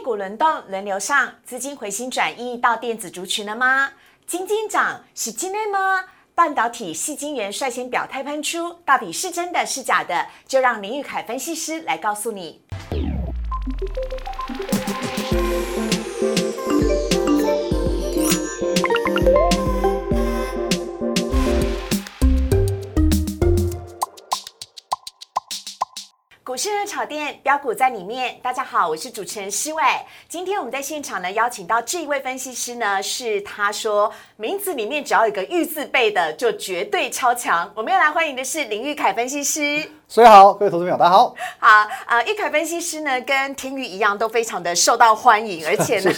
股轮动轮流上，资金回心转意到电子族群了吗？金金涨是金内吗？半导体系晶圆率先表态喷出，到底是真的是假的？就让林玉凯分析师来告诉你。市热炒店标股在里面，大家好，我是主持人施伟。今天我们在现场呢，邀请到这一位分析师呢，是他说名字里面只要有个玉字辈的，就绝对超强。我们要来欢迎的是林玉凯分析师。所以好，各位投资朋友，大家好。好，呃，玉凯分析师呢，跟天宇一样，都非常的受到欢迎，而且呢，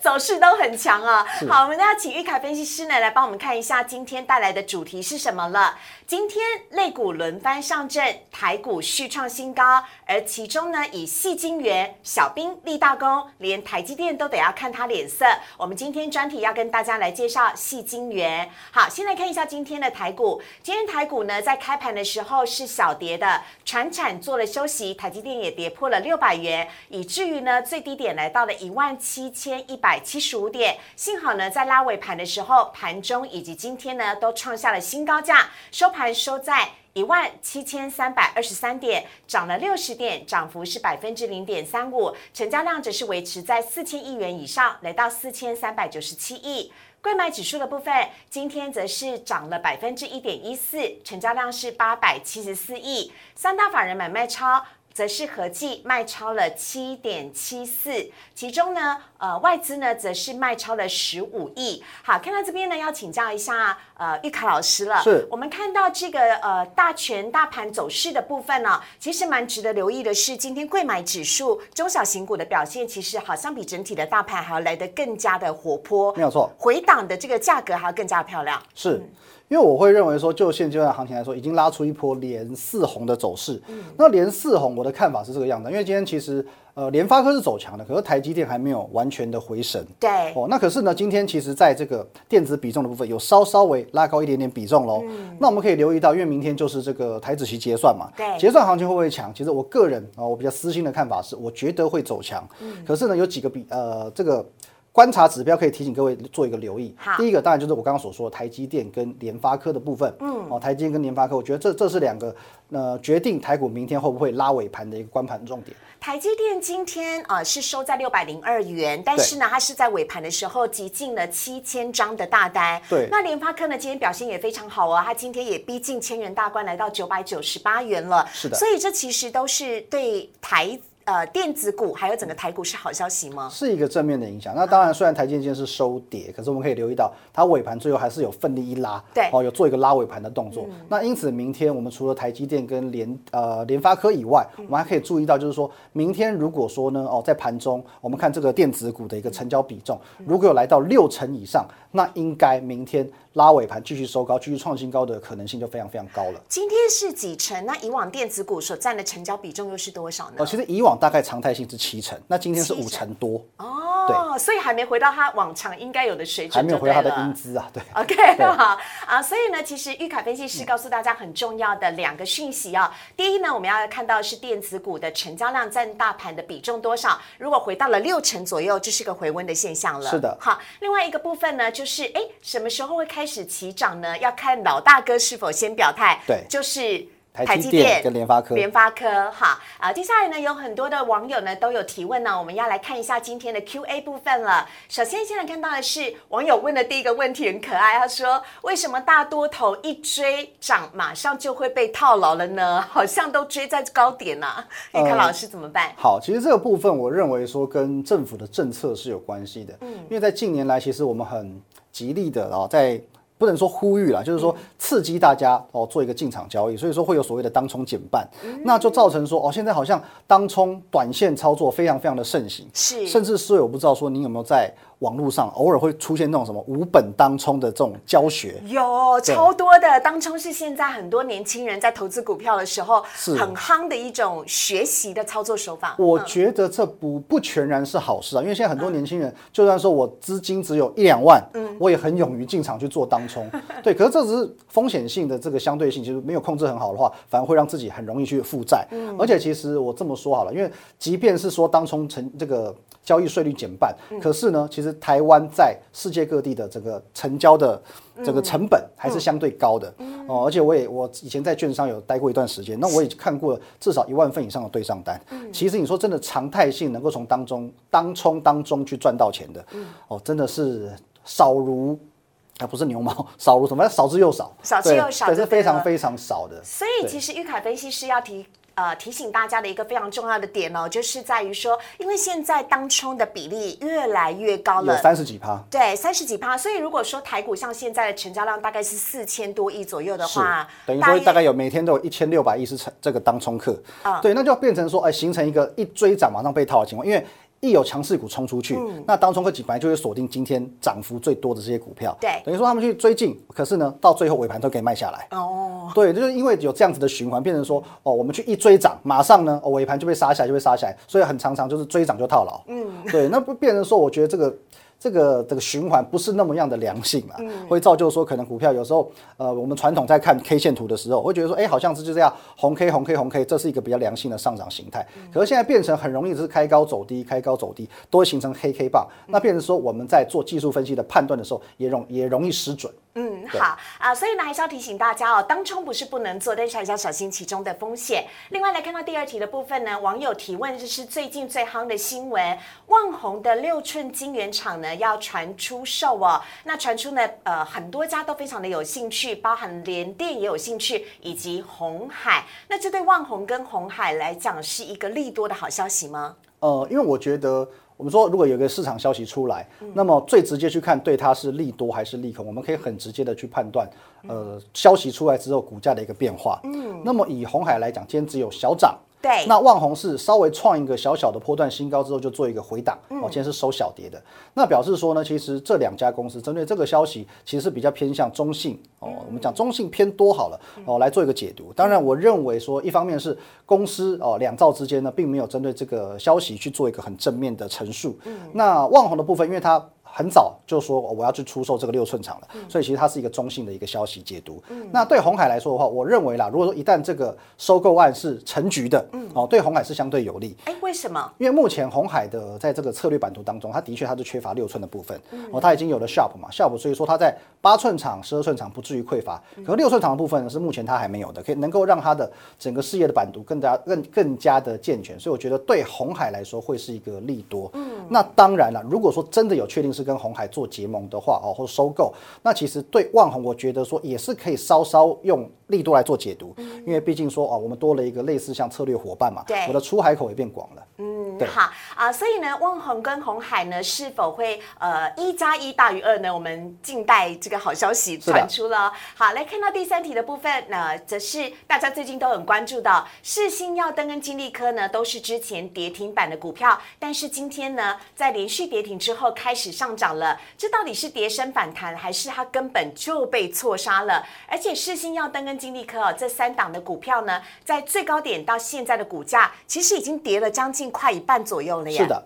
走势都很强啊。好，我们要请玉凯分析师呢，来帮我们看一下今天带来的主题是什么了。今天类股轮番上阵，台股续创新高，而其中呢，以细晶圆、小兵立大功，连台积电都得要看他脸色。我们今天专题要跟大家来介绍细晶圆。好，先来看一下今天的台股。今天台股呢，在开盘的时候是小跌的，船产做了休息，台积电也跌破了六百元，以至于呢，最低点来到了一万七千一百七十五点。幸好呢，在拉尾盘的时候，盘中以及今天呢，都创下了新高价，收盘。收在一万七千三百二十三点，涨了六十点，涨幅是百分之零点三五，成交量则是维持在四千亿元以上，来到四千三百九十七亿。贵买指数的部分，今天则是涨了百分之一点一四，成交量是八百七十四亿，三大法人买卖超。则是合计卖超了七点七四，其中呢，呃，外资呢则是卖超了十五亿。好，看到这边呢，要请教一下呃玉凯老师了。是，我们看到这个呃大权大盘走势的部分呢，其实蛮值得留意的是，今天贵买指数中小型股的表现，其实好像比整体的大盘还要来得更加的活泼。没有错，回档的这个价格还要更加漂亮。是。因为我会认为说，就现阶段行情来说，已经拉出一波连四红的走势。那连四红，我的看法是这个样子。因为今天其实，呃，联发科是走强的，可是台积电还没有完全的回神。对。哦，那可是呢，今天其实在这个电子比重的部分，有稍稍微拉高一点点比重喽。那我们可以留意到，因为明天就是这个台子期结算嘛。对。结算行情会不会强？其实我个人啊，我比较私心的看法是，我觉得会走强。嗯。可是呢，有几个比呃这个。观察指标可以提醒各位做一个留意。好，第一个当然就是我刚刚所说的台积电跟联发科的部分。嗯，哦，台积电跟联发科，我觉得这这是两个呃决定台股明天会不会拉尾盘的一个关盘重点。台积电今天呃是收在六百零二元，但是呢，它是在尾盘的时候集进了七千张的大单。对，那联发科呢今天表现也非常好哦，它今天也逼近千元大关，来到九百九十八元了。是的，所以这其实都是对台。呃，电子股还有整个台股是好消息吗？是一个正面的影响。那当然，虽然台积电是收跌，可是我们可以留意到，它尾盘最后还是有奋力一拉，对，哦，有做一个拉尾盘的动作。那因此，明天我们除了台积电跟联呃联发科以外，我们还可以注意到，就是说明天如果说呢，哦，在盘中我们看这个电子股的一个成交比重，如果有来到六成以上，那应该明天。拉尾盘继续收高，继续创新高的可能性就非常非常高了。今天是几成？那以往电子股所占的成交比重又是多少呢？哦，其实以往大概常态性是七成，那今天是五成多。哦，对，所以还没回到他往常应该有的水准，还没有回到他的英姿啊。对，OK，好啊。所以呢，其实玉凯分析师告诉大家很重要的两个讯息啊。第一呢，我们要看到是电子股的成交量占大盘的比重多少。如果回到了六成左右，这是个回温的现象了。是的。好，另外一个部分呢，就是哎，什么时候会开？开始起涨呢，要看老大哥是否先表态。对，就是。台积电跟联发科，联发科哈啊，接下来呢有很多的网友呢都有提问呢，我们要来看一下今天的 Q A 部分了。首先现在看到的是网友问的第一个问题很可爱，他说为什么大多头一追涨马上就会被套牢了呢？好像都追在高点呐，玉凯老师怎么办？好，其实这个部分我认为说跟政府的政策是有关系的，嗯，因为在近年来其实我们很极力的啊在。不能说呼吁了，就是说刺激大家哦做一个进场交易，所以说会有所谓的当冲减半，那就造成说哦现在好像当冲短线操作非常非常的盛行，是，甚至是我不知道说您有没有在。网络上偶尔会出现那种什么无本当冲的这种教学，有超多的当冲是现在很多年轻人在投资股票的时候是很夯的一种学习的操作手法。我觉得这不不全然是好事啊，因为现在很多年轻人就算说我资金只有一两万，嗯，我也很勇于进场去做当冲，对。可是这只是风险性的这个相对性，其实没有控制很好的话，反而会让自己很容易去负债。嗯，而且其实我这么说好了，因为即便是说当冲成这个。交易税率减半，可是呢，其实台湾在世界各地的这个成交的这个成本还是相对高的哦。而且我也我以前在券商有待过一段时间，那我也看过至少一万份以上的对账单。其实你说真的常态性能够从当中当冲当中去赚到钱的，哦，真的是少如。啊，不是牛毛，少如什么？少之又少，少之又少，对，是非常非常少的。所以其实玉凯分析师要提呃提醒大家的一个非常重要的点哦，就是在于说，因为现在当冲的比例越来越高了，有三十几趴，对，三十几趴。所以如果说台股像现在的成交量大概是四千多亿左右的话，等于说大概有每天都有一千六百亿是成这个当冲客，啊，对，那就变成说，哎，形成一个一追涨马上被套的情况，因为。一有强势股冲出去，那当中科技本来就会锁定今天涨幅最多的这些股票，对，等于说他们去追进，可是呢，到最后尾盘都可以卖下来。哦，对，就是因为有这样子的循环，变成说，哦，我们去一追涨，马上呢，尾盘就被杀下来，就被杀下来，所以很常常就是追涨就套牢。嗯，对，那不变成说，我觉得这个。这个这个循环不是那么样的良性啊，会造就说可能股票有时候，呃，我们传统在看 K 线图的时候，会觉得说，哎，好像是就这样，红 K 红 K 红 K，这是一个比较良性的上涨形态。可是现在变成很容易是开高走低，开高走低，都会形成黑 K 棒。那变成说我们在做技术分析的判断的时候，也容也容易失准。嗯，好啊，所以呢还是要提醒大家哦，当冲不是不能做，但是还是要小心其中的风险。另外来看到第二题的部分呢，网友提问就是最近最夯的新闻，旺宏的六寸晶圆厂呢要传出售哦，那传出呢呃很多家都非常的有兴趣，包含联电也有兴趣，以及红海，那这对旺宏跟红海来讲是一个利多的好消息吗？呃，因为我觉得。我们说，如果有一个市场消息出来，那么最直接去看对它是利多还是利空，我们可以很直接的去判断，呃，消息出来之后股价的一个变化。嗯，那么以红海来讲，今天只有小涨。对，那旺宏是稍微创一个小小的波段新高之后，就做一个回档，哦，今天是收小跌的。那表示说呢，其实这两家公司针对这个消息，其实是比较偏向中性哦。我们讲中性偏多好了哦，来做一个解读。当然，我认为说，一方面是公司哦两兆之间呢，并没有针对这个消息去做一个很正面的陈述。那旺宏的部分，因为它。很早就说我要去出售这个六寸厂了，所以其实它是一个中性的一个消息解读。那对红海来说的话，我认为啦，如果说一旦这个收购案是成局的，哦，对红海是相对有利。哎，为什么？因为目前红海的在这个策略版图当中，它的确它是缺乏六寸的部分。哦，它已经有了 Sharp 嘛，Sharp，所以说它在八寸厂、十二寸厂不至于匮乏。可六寸厂的部分呢，是目前它还没有的，可以能够让它的整个事业的版图更加更更加的健全。所以我觉得对红海来说会是一个利多。嗯，那当然了，如果说真的有确定是跟红海做结盟的话哦，或者收购，那其实对万宏，我觉得说也是可以稍稍用力度来做解读，因为毕竟说哦，我们多了一个类似像策略伙伴嘛，对，我的出海口也变广了。嗯，好啊，所以呢，万宏跟红海呢是否会呃一加一大于二呢？我们静待这个好消息传出了。好，来看到第三题的部分，那则是大家最近都很关注的，世新耀登跟金利科呢都是之前跌停板的股票，但是今天呢在连续跌停之后开始上涨了。这到底是跌升反弹，还是它根本就被错杀了？而且世星耀登跟金利科哦，这三档的股票呢，在最高点到现在的股价，其实已经跌了将近快一半左右了呀。是的。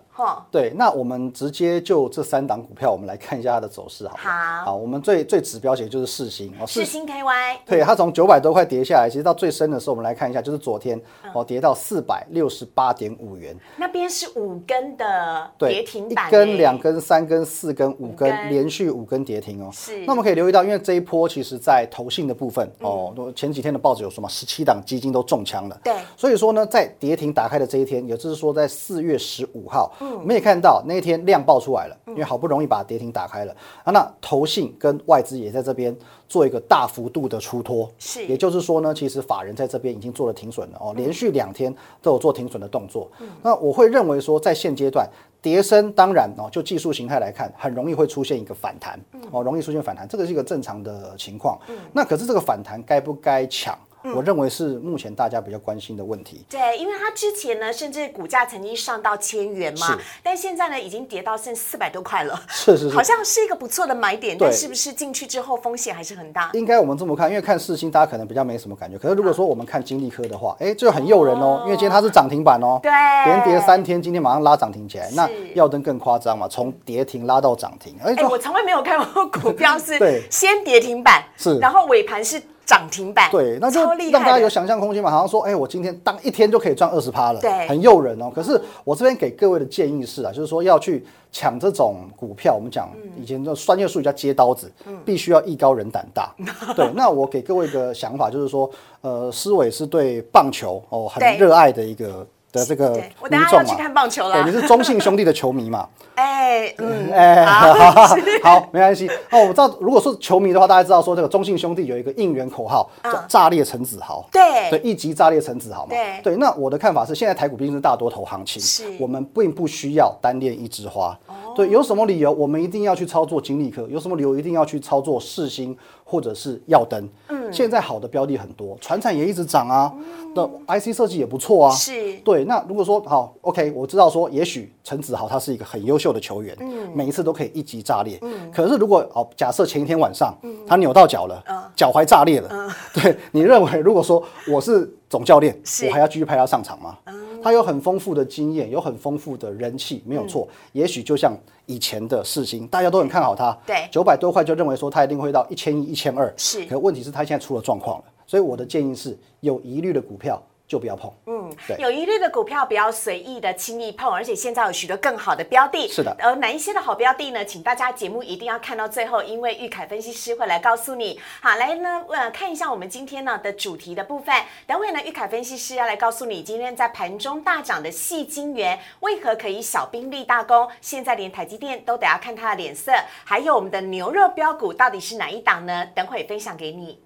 对，那我们直接就这三档股票，我们来看一下它的走势，好。好，好，我们最最指标写就是四星哦，四星 KY，对，它从九百多块跌下来，其实到最深的时候，我们来看一下，就是昨天哦，跌到四百六十八点五元。那边是五根的跌停板，一根、两根、三根、四根、五根，连续五根跌停哦。是。那我们可以留意到，因为这一波其实在投信的部分哦，前几天的报纸有说嘛，十七档基金都中枪了。对。所以说呢，在跌停打开的这一天，也就是说在四月十五号，嗯，我们也看到。那一天量爆出来了，因为好不容易把跌停打开了啊，那投信跟外资也在这边做一个大幅度的出脱，是，也就是说呢，其实法人在这边已经做了停损了哦，连续两天都有做停损的动作。那我会认为说，在现阶段，跌升当然哦，就技术形态来看，很容易会出现一个反弹哦，容易出现反弹，这个是一个正常的情况。那可是这个反弹该不该抢？我认为是目前大家比较关心的问题。对，因为它之前呢，甚至股价曾经上到千元嘛，但现在呢，已经跌到剩四百多块了。是是是，好像是一个不错的买点，但是不是进去之后风险还是很大？应该我们这么看，因为看四星，大家可能比较没什么感觉。可是如果说我们看金利科的话，哎，就很诱人哦，因为今天它是涨停板哦，对，连跌三天，今天马上拉涨停起来。那耀登更夸张嘛，从跌停拉到涨停。哎，我从来没有看过股票是 先跌停板，是，然后尾盘是。涨停板，对，那就让大家有想象空间嘛。好像说，哎，我今天当一天就可以赚二十趴了，对很诱人哦。可是我这边给各位的建议是啊，就是说要去抢这种股票，我们讲嗯以前的专业术语叫接刀子，必须要艺高人胆大。对，那我给各位一个想法，就是说，呃，思伟是对棒球哦很对热爱的一个的这个对我民等下要。去看棒球对，你。是中信兄弟的球迷嘛？哎，嗯，哎，好，没关系。哦，我知道，如果说球迷的话，大家知道说这个中信兄弟有一个应援口号叫“炸裂陈子豪”，对对，一级炸裂陈子豪嘛。对那我的看法是，现在台股毕竟是大多头行情是，我们并不需要单恋一枝花。对，有什么理由我们一定要去操作金利科？有什么理由一定要去操作世星或者是耀灯？嗯，现在好的标的很多，船产也一直涨啊，那 IC 设计也不错啊。是。对，那如果说好，OK，我知道说，也许陈子豪他是一个很优秀的球员，嗯，每一次都可以一击炸裂，嗯，可是如果哦，假设前一天晚上、他扭到脚了，脚踝炸裂了，对你认为如果说我是总教练，我还要继续派他上场吗？他有很丰富的经验，有很丰富的人气，没有错。也许就像以前的世星，大家都很看好他，对九百多块就认为说他一定会到一千一、一千二，是可问题是他现在出了状况了，所以我的建议是有疑虑的股票就不要碰。嗯，对。有疑虑的股票不要随意的轻易碰，而且现在有许多更好的标的。是的而哪一些的好标的呢？请大家节目一定要看到最后，因为玉凯分析师会来告诉你。好，来呢，呃，看一下我们今天呢的主题的部分。等会呢，玉凯分析师要来告诉你，今天在盘中大涨的细晶圆为何可以小兵立大功？现在连台积电都得要看他的脸色。还有我们的牛肉标股到底是哪一档呢？等会分享给你。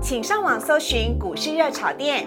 请上网搜寻股市热炒店，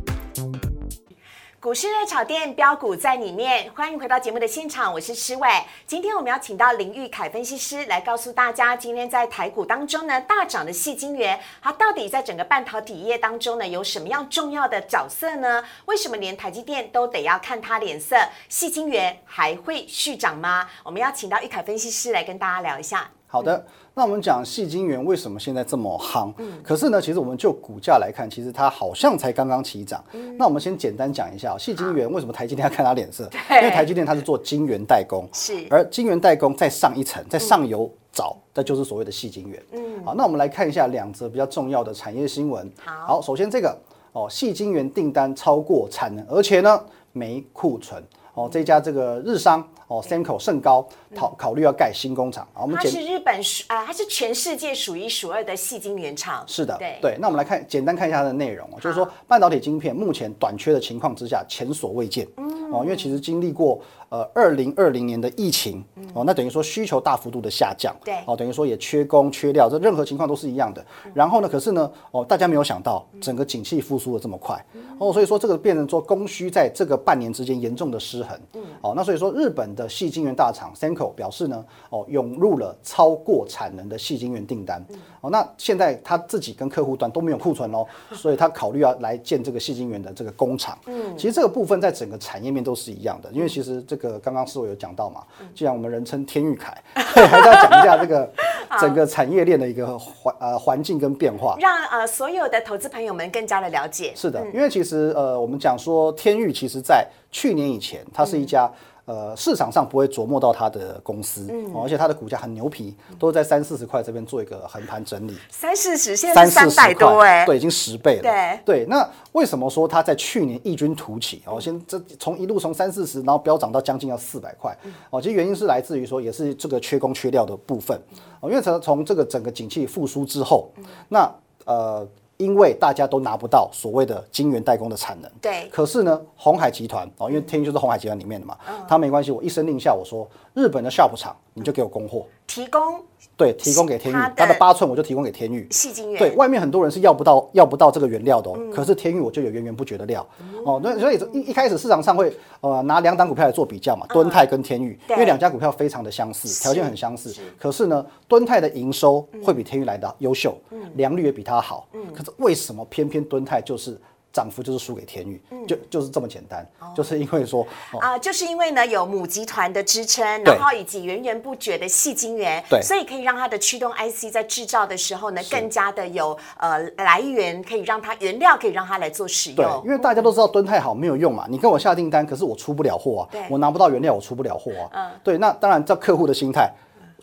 股市热炒店标股在里面，欢迎回到节目的现场，我是施伟。今天我们要请到林玉凯分析师来告诉大家，今天在台股当中呢大涨的细晶圆，它到底在整个半导体业当中呢有什么样重要的角色呢？为什么连台积电都得要看它脸色？细晶圆还会续涨吗？我们要请到玉凯分析师来跟大家聊一下。好的，那我们讲细晶圆为什么现在这么夯？可是呢，其实我们就股价来看，其实它好像才刚刚起涨。那我们先简单讲一下细晶圆为什么台积电要看它脸色？因为台积电它是做晶圆代工，是而晶圆代工再上一层，在上游找，那就是所谓的细晶圆。嗯，好，那我们来看一下两则比较重要的产业新闻。好首先这个哦，细晶圆订单超过产能，而且呢没库存。哦，这家这个日商哦，Samco 甚高考考虑要盖新工厂。啊。我们简它是日本数啊、它是全世界数一数二的细晶圆厂。是的，对。对那我们来看，简单看一下它的内容哦，就是说半导体晶片目前短缺的情况之下前所未见。哦，因为其实经历过呃二零二零年的疫情，哦，那等于说需求大幅度的下降，对。哦，等于说也缺工缺料，这任何情况都是一样的。然后呢，可是呢，哦，大家没有想到整个景气复苏的这么快，哦，所以说这个变成说供需在这个半年之间严重的失衡，嗯。哦，那所以说日本的细晶圆大厂表示呢，哦，涌入了超过产能的细晶圆订单，哦，那现在他自己跟客户端都没有库存哦，所以他考虑要来建这个细晶圆的这个工厂，嗯，其实这个部分在整个产业面都是一样的，因为其实这个刚刚师傅有讲到嘛，既然我们人称天域凯，对，还是要讲一下这个整个产业链的一个环呃环境跟变化。让呃所有的投资朋友们更加的了解。是的，因为其实呃，我们讲说天域，其实在去年以前，它是一家、呃市场上不会琢磨到它的公司，哦而且它的股价很牛皮，都是在三四十块这边做一个横盘整理。三四十，现在三百多哎、块，对，已经十倍了。对对，那为什么说它在去年异军突起？哦，先这从一路从三四十，然后飙涨到将近要四百块。哦，其实原因是来自于说，也是这个缺工缺料的部分。哦，因为从从这个整个景气复苏之后，那呃。因为大家都拿不到所谓的晶圆代工的产能，对。可是呢，红海集团哦，因为天宇就是红海集团里面的嘛，他没关系，我一声令下，我说日本的 Sharp 厂你就给我供货，提供对，提供给天宇它的，八寸我就提供给天宇，细晶圆。对，外面很多人是要不到要不到这个原料的、哦，可是天宇我就有源源不绝的料、哦，那所以一一开始市场上会呃拿两档股票来做比较嘛，敦泰跟天宇，因为两家股票非常的相似，条件很相似，可是呢，敦泰的营收会比天宇来的优秀，良率也比它好，可是为什么偏偏敦泰就是涨幅就是输给天宇，就就是这么简单，就是因为说啊，就是因为呢有母集团的支撑，然后以及源源不绝的细晶圆，对。所以可以让它的驱动 IC 在制造的时候呢更加的有呃来源，可以让它原料可以让它来做使对，用因。为大家都知道蹲太好没有用嘛，你跟我下订单，可是我出不了货对。啊，我拿不到原料，我出不了货啊。嗯。对，那当然照客户的心态，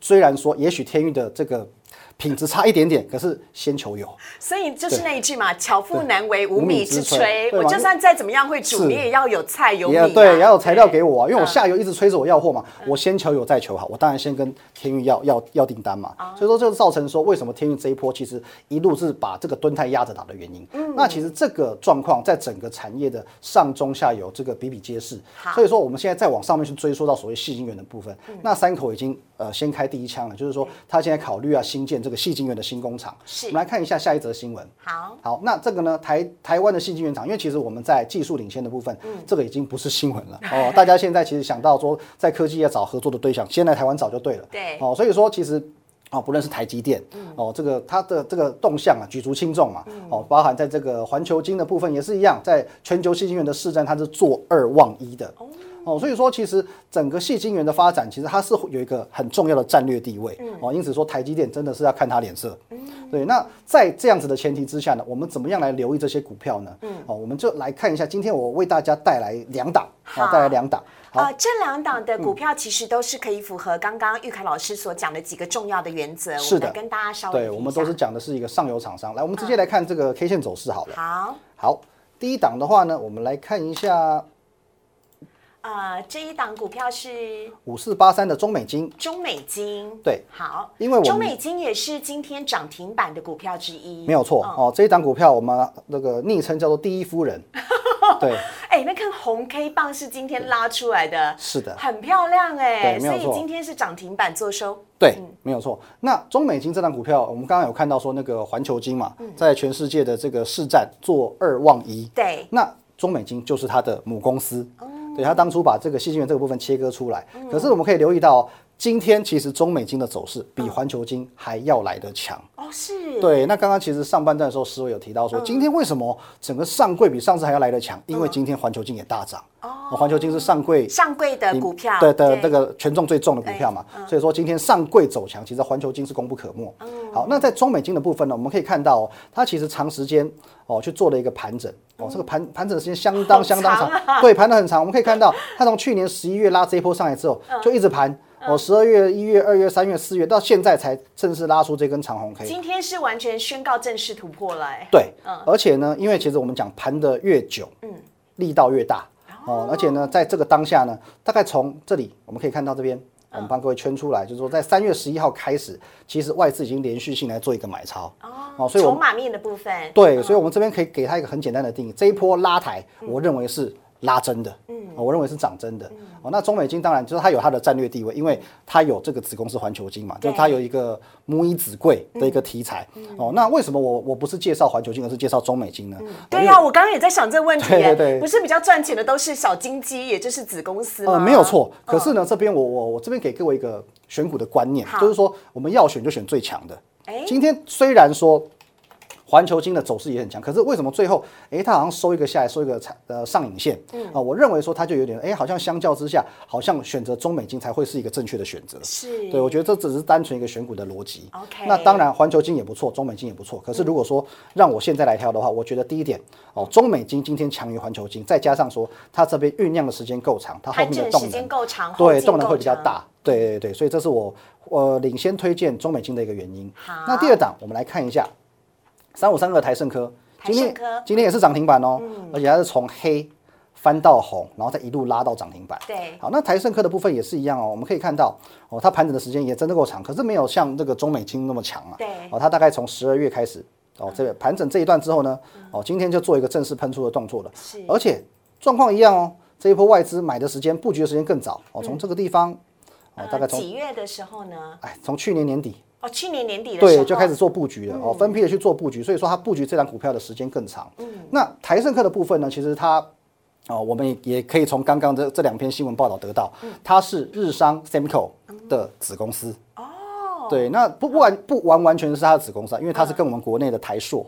虽然说也许天宇的这个品质差一点点，可是先求有。所以就是那一句嘛，“巧妇难为无无米米之之炊。炊”。对嘛我就算再怎么样会煮，你也要有菜有米啊。对，也要有材料给我啊，因为我嗯。下游一直催着我要货嘛，我先求有再求好，我当然先跟天运要要要订单嘛，哦。所以说这就造成说为什么天运这一波其实一路是把这个吨泰压着打的原因。嗯。那其实这个状况在整个产业的上中下游这个比比皆是。好，所以说我们现在再往上面去追溯到所谓细晶圆的部分，嗯。那三口已经呃先开第一枪了，就是说他现在考虑啊新建这个细晶圆的新工厂。是我们来看一下下一则新闻。好，好，那这个呢，台台湾的细晶圆厂，因为其实我们在技术领先的部分，嗯这个已经不是新闻了 哦。大家现在其实想到说，在科技业找合作的对象，先来台湾找就对了。对哦，所以说其实。哦，不论是台积电，哦，这个它的这个动向啊，举足轻重嘛，哦，包含在这个环球金的部分也是一样，在全球细晶院的市占，它是坐二望一的，哦，所以说其实整个细晶圆的发展，其实它是有一个很重要的战略地位，哦，因此说台积电真的是要看它脸色，对，那在这样子的前提之下呢，我们怎么样来留意这些股票呢？嗯，哦，我们就来看一下，今天我为大家带来两档，好哦，带来两档，好，呃，这两档的股票其实都是可以符合刚刚玉凯老师所讲的几个重要的原则，是的跟大家稍微对，我们都是下讲的是一个上游厂商，来，我们直接来看这个 K 线走势好了。好。好，第一档的话呢，我们来看一下呃，这一档股票是五四八三的中美金，中美金，对好，因为我中美金也是今天涨停板的股票之一，没有错、嗯。哦，这一档股票我们那个昵称叫做第一夫人，对，哎，那根红 K 棒是今天拉出来的，是的很漂亮哎，对所以今天是涨停板做收，对，没有错。那中美金这档股票，我们刚刚有看到说那个环球金嘛，在全世界的这个市占做二望一，对，那中美金就是它的母公司，对，他当初把这个细菌源这个部分切割出来。可是我们可以留意到哦，今天其实中美金的走势比环球金还要来得强。哦是，对，那刚刚其实上半段的时候，思维有提到说，今天为什么整个上柜比上次还要来得强？因为今天环球金也大涨。哦，环球金是上柜上柜的股票，对的那个权重最重的股票嘛，嗯所以说今天上柜走强，其实环球金是功不可没。好，那在中美金的部分呢，我们可以看到、哦，它其实长时间哦去做了一个盘整。哦，这个盘盘整的时间相当相当长对，盘的很长。我们可以看到，它从去年十一月拉这一波上来之后，嗯就一直盘。哦，十二月、一月、二月、三月、四月，到现在才正式拉出这根长红 K。今天是完全宣告正式突破了，哎，对，而且呢，因为其实我们讲盘的越久，嗯，力道越大哦，而且呢，在这个当下呢，大概从这里我们可以看到这边，我们帮各位圈出来，就是说在三月十一号开始，其实外资已经连续性来做一个买超哦，所以我们筹码面的部分，对，所以我们这边可以给它一个很简单的定义，这一波拉抬，我认为是拉真的，嗯，我认为是涨真的。哦，那中美金当然就是它有它的战略地位，因为它有这个子公司环球金嘛，就是它有一个母以子贵的一个题材。哦，那为什么我我不是介绍环球金，而是介绍中美金呢？对呀、我刚刚也在想这个问题耶，对对对不是比较赚钱的都是小金鸡，也就是子公司吗？呃，没有错。可是呢，这边我我我这边给各位一个选股的观念，就是说我们要选就选最强的。哎今天虽然说环球金的走势也很强，可是为什么最后诶它好像收一个下来，收一个产呃上影线？嗯啊、我认为说它就有点诶好像相较之下，好像选择中美金才会是一个正确的选择。是，对，我觉得这只是单纯一个选股的逻辑。OK 那当然，环球金也不错，中美金也不错。可是如果说让我现在来挑的话，我觉得第一点哦，中美金今天强于环球金，再加上说它这边酝酿的时间够长，它后面的动整时间能够长，对，动能。会比较大。对对对，所以这是我我领先推荐中美金的一个原因好。那第二档，我们来看一下三五三二台盛科，今天今天也是涨停板哦，而且它是从黑翻到红，然后再一路拉到涨停板。对好，那台盛科的部分也是一样哦，我们可以看到哦，它盘整的时间也真的够长，可是没有像这个中美金那么强啊。对哦，它大概从十二月开始哦，这个盘整这一段之后呢，哦，今天就做一个正式喷出的动作了。是而且状况一样哦，这一波外资买的时间、布局的时间更早哦，从这个地方哦，大概呃从几月的时候呢？哎，从去年年底哦，去年年底的时候对就开始做布局了哦，分批的去做布局，所以说它布局这档股票的时间更长。嗯那台盛科的部分呢，其实它哦，我们也也可以从刚刚这这两篇新闻报道得到，它是日商 Semco 的子公司。哦，对，那不不完不完完全是它的子公司啊，因为它是跟我们国内的台硕。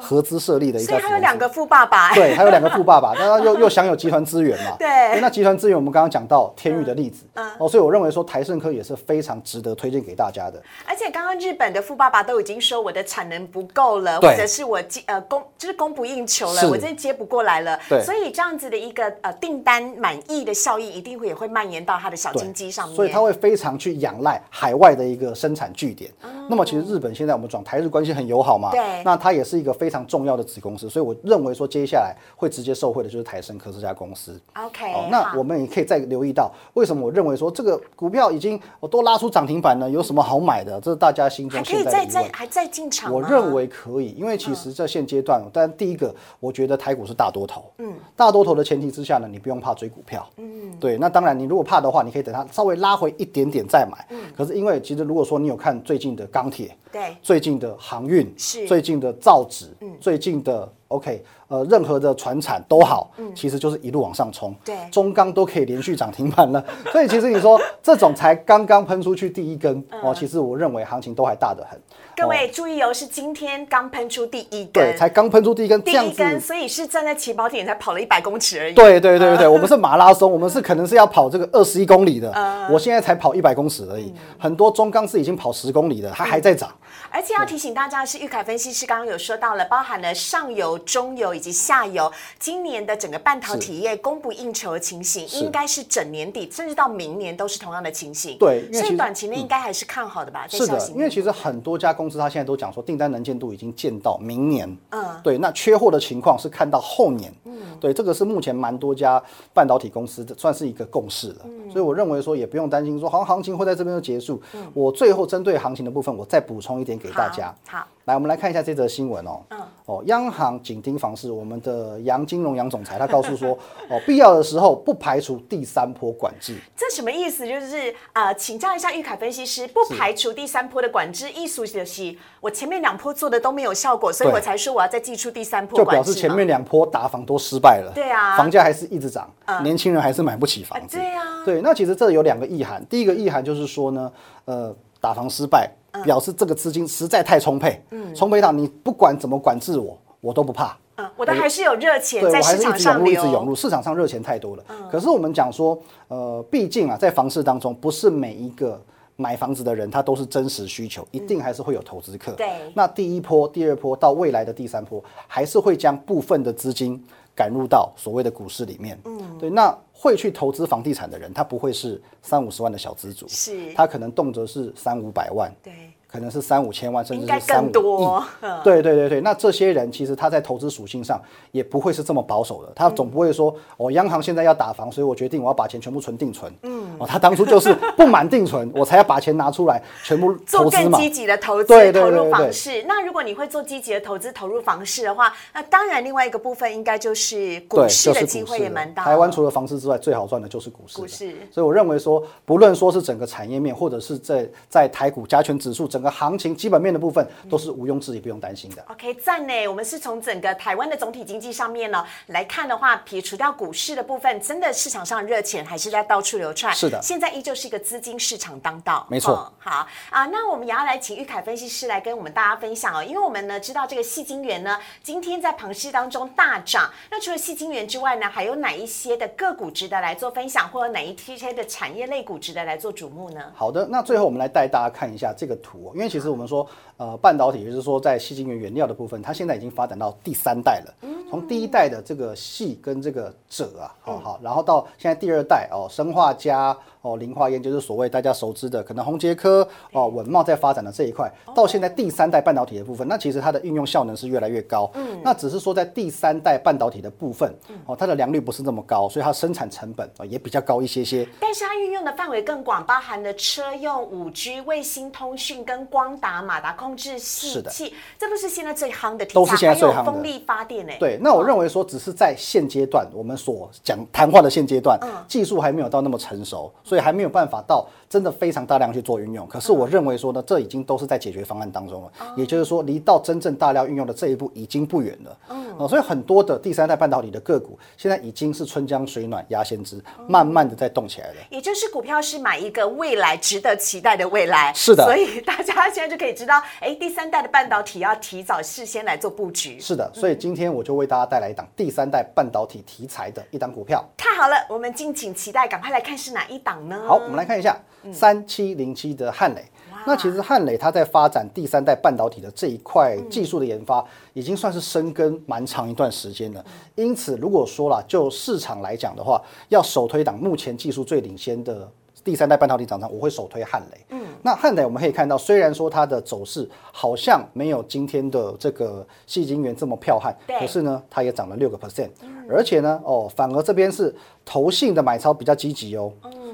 合资设立的一家。所以他有两个富爸爸。对，还有两个富爸爸，但他又又享有集团资源嘛。对。那集团资源，我们刚刚讲到天域的例子，嗯哦，所以我认为说台盛科也是非常值得推荐给大家的。而且刚刚日本的富爸爸都已经说我的产能不够了，或者是我接呃供就是供不应求了，我真的接不过来了。对。所以这样子的一个呃订单满意的效益，一定会也会蔓延到他的小金鸡上面。所以他会非常去仰赖海外的一个生产据点。那么其实日本现在我们讲台日关系很友好嘛，对。那它也是一个非常重要的子公司，所以我认为说接下来会直接受惠的就是台生科这家公司。OK。哦，那我们也可以再留意到，为什么我认为说这个股票已经我都拉出涨停板了，有什么好买的？这是大家心中现在的疑问。还在进场我认为可以，因为其实在现阶段，但第一个，我觉得台股是大多头。嗯。大多头的前提之下呢，你不用怕追股票。嗯。对，那当然，你如果怕的话，你可以等它稍微拉回一点点再买。嗯。可是因为其实如果说你有看最近的钢铁，对，最近的航运，是最近的造纸，嗯，最近的。OK，呃，任何的船产都好，其实就是一路往上冲，对，中钢都可以连续涨停板了，所以其实你说这种才刚刚喷出去第一根哦，其实我认为行情都还大得很。各位注意哦，是今天刚喷出第一根，对，才刚喷出第一根，第一根，所以是站在起跑点才跑了一百公尺而已。对对对对，我们是马拉松，我们是可能是要跑这个二十一公里的，我现在才跑一百公尺而已，很多中钢是已经跑十公里的，它还在涨。而且要提醒大家的是，玉凯分析师刚刚有说到了，包含了上游、中游以及下游，今年的整个半导体业供不应求的情形，应该是整年底甚至到明年都是同样的情形。对，所以短期内应该还是看好的吧？是的，因为其实很多家公司它现在都讲说订单能见度已经见到明年。嗯，对，那缺货的情况是看到后年。嗯，对，这个是目前蛮多家半导体公司的算是一个共识了。嗯，所以我认为说也不用担心说好像行情会在这边就结束。嗯，我最后针对行情的部分，我再补充一点给大家。好。来，我们来看一下这则新闻哦。嗯。哦，央行紧盯房市，我们的杨金龙杨总裁他告诉说，哦，必要的时候不排除第三波管制。这什么意思？就是呃，请教一下玉凯分析师，不排除第三波的管制，意思就是我前面两波做的都没有效果，所以我才说我要再寄出第三波。就表示前面两波打房都失败了。对啊。房价还是一直涨，年轻人还是买不起房子。对啊。对，那其实这有两个意涵。第一个意涵就是说呢，呃，打房失败。表示这个资金实在太充沛，嗯，充沛到你不管怎么管制我，我都不怕。嗯，我的还是有热钱在市场上流，一直涌入，市场上热钱太多了。可是我们讲说，呃，毕竟啊，在房市当中，不是每一个买房子的人他都是真实需求，一定还是会有投资客。对，那第一波、第二波到未来的第三波，还是会将部分的资金赶入到所谓的股市里面。嗯，对，那会去投资房地产的人，他不会是三五十万的小资族，是，他可能动辄是三五百万。对。可能是三五千万，甚至是三五亿。对对对对，那这些人其实他在投资属性上也不会是这么保守的，他总不会说，哦，央行现在要打房，所以我决定我要把钱全部存定存。嗯，哦，他当初就是 不满定存，我才要把钱拿出来全部。做更积极的投资，投入房市。那如果你会做积极的投资，投入房市的话，那当然另外一个部分应该就是股市的机会也蛮大。台湾除了房市之外，最好赚的就是股市。股市。所以我认为说，不论说是整个产业面，或者是在在台股加权指数整个行情基本。面的部分都是毋庸置疑，不用担心的。OK，赞呢。我们是从整个台湾的总体经济上面呢来看的话，撇除掉股市的部分，真的市场上热钱还是在到处流窜。是的，现在依旧是一个资金市场当道。没错。好啊，那我们也要来请玉凯分析师来跟我们大家分享哦，因为我们呢知道这个细晶元呢今天在盘市当中大涨。那除了细晶元之外呢，还有哪一些的个股值得来做分享，或者哪一些的产业类股值得来做瞩目呢？好的，那最后我们来带大家看一下这个图，因为其实我们说。呃，半导体就是说，在细晶圆原料的部分，它现在已经发展到第三代了。从第一代的这个细跟这个锗啊，好好，然后到现在第二代哦，生化加哦，磷化铟就是所谓大家熟知的，可能宏杰科哦，稳茂在发展的这一块，到现在第三代半导体的部分，那其实它的运用效能是越来越高。嗯，那只是说在第三代半导体的部分，哦，它的良率不是那么高，所以它生产成本啊也比较高一些些。但是它运用的范围更广，包含了车用五 G、卫星通讯跟光达、马达控。控制器，这不是现在最夯的题材，都是现在最夯的风力发电诶。对，那我认为说，只是在现阶段，我们所讲谈话的现阶段，技术还没有到那么成熟，所以还没有办法到真的非常大量去做运用。可是我认为说呢，这已经都是在解决方案当中了，也就是说，离到真正大量运用的这一步已经不远了。嗯，所以很多的第三代半导体的个股现在已经是春江水暖鸭先知，慢慢的在动起来了。也就是股票是买一个未来值得期待的未来。是的，所以大家现在就可以知道，哎，第三代的半导体要提早事先来做布局。是的，所以今天我就为大家带来一档第三代半导体题材的一档股票。太好了，我们敬请期待，赶快来看是哪一档呢？好，我们来看一下三七零七的汉磊。那其实汉磊它在发展第三代半导体的这一块技术的研发，已经算是深耕蛮长一段时间了。因此，如果说了就市场来讲的话，要首推档目前技术最领先的第三代半导体厂商，我会首推汉磊。嗯，那汉磊我们可以看到，虽然说它的走势好像没有今天的这个细晶圆这么彪悍，可是呢，它也涨了六个 percent，而且呢，哦，反而这边是投信的买超比较积极哦。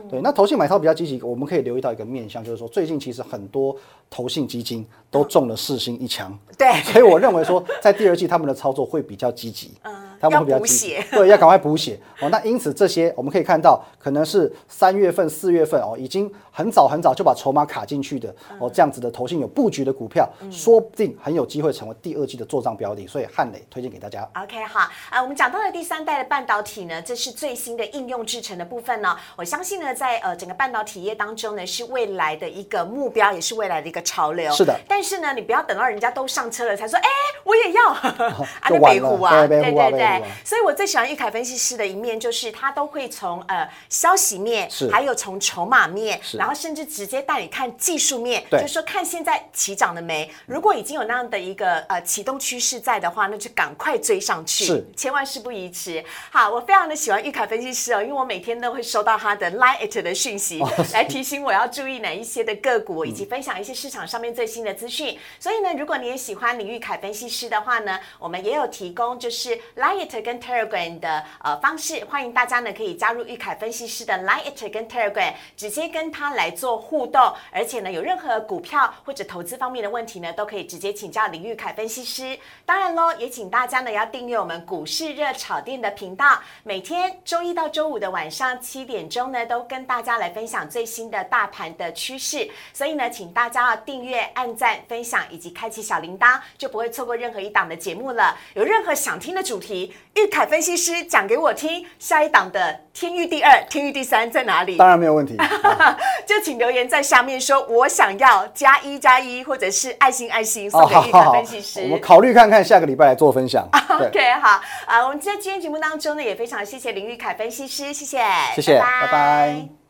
对，那投信买超比较积极，我们可以留意到一个面向，就是说最近其实很多投信基金都中了四星一枪，对，所以我认为说在第二季他们的操作会比较积极，嗯，他们会比较积极，对，要赶快补血哦。那因此这些我们可以看到，可能是三月份、四月份哦，已经很早很早就把筹码卡进去的哦，这样子的投信有布局的股票，说不定很有机会成为第二季的做账标的，所以汉磊推荐给大家。OK 好，啊，我们讲到了第三代的半导体呢，这是最新的应用制成的部分呢，我相信呢。在呃整个半导体业当中呢，是未来的一个目标，也是未来的一个潮流。是的。但是呢，你不要等到人家都上车了才说，哎，我也要。啊，那北湖啊，对对对。所以我最喜欢玉凯分析师的一面，就是他都会从呃消息面，还有从筹码面，然后甚至直接带你看技术面，就是说看现在起涨了没。如果已经有那样的一个呃启动趋势在的话，那就赶快追上去，是，千万事不宜迟。好，我非常的喜欢玉凯分析师哦，因为我每天都会收到他的 line。的讯息来提醒我要注意哪一些的个股，以及分享一些市场上面最新的资讯。所以呢，如果你也喜欢李玉凯分析师的话呢，我们也有提供就是 Lite 跟 Telegram 的呃方式，欢迎大家呢可以加入玉凯分析师的 Lite 跟 Telegram，直接跟他来做互动。而且呢，有任何股票或者投资方面的问题呢，都可以直接请教林玉凯分析师。当然喽，也请大家呢要订阅我们股市热炒店的频道，每天周一到周五的晚上七点钟呢都。跟大家来分享最新的大盘的趋势，所以呢，请大家要订阅、按赞、分享以及开启小铃铛，就不会错过任何一档的节目了。有任何想听的主题，玉凯分析师讲给我听。下一档的天域第二、天域第三在哪里？当然没有问题，就请留言在下面说，我想要加一加一，或者是爱心爱心送给玉凯分析师。我们考虑看看下个礼拜来做分享。OK，好啊，我们在今天节目当中呢，也非常谢谢林玉凯分析师，谢谢，谢谢，拜拜。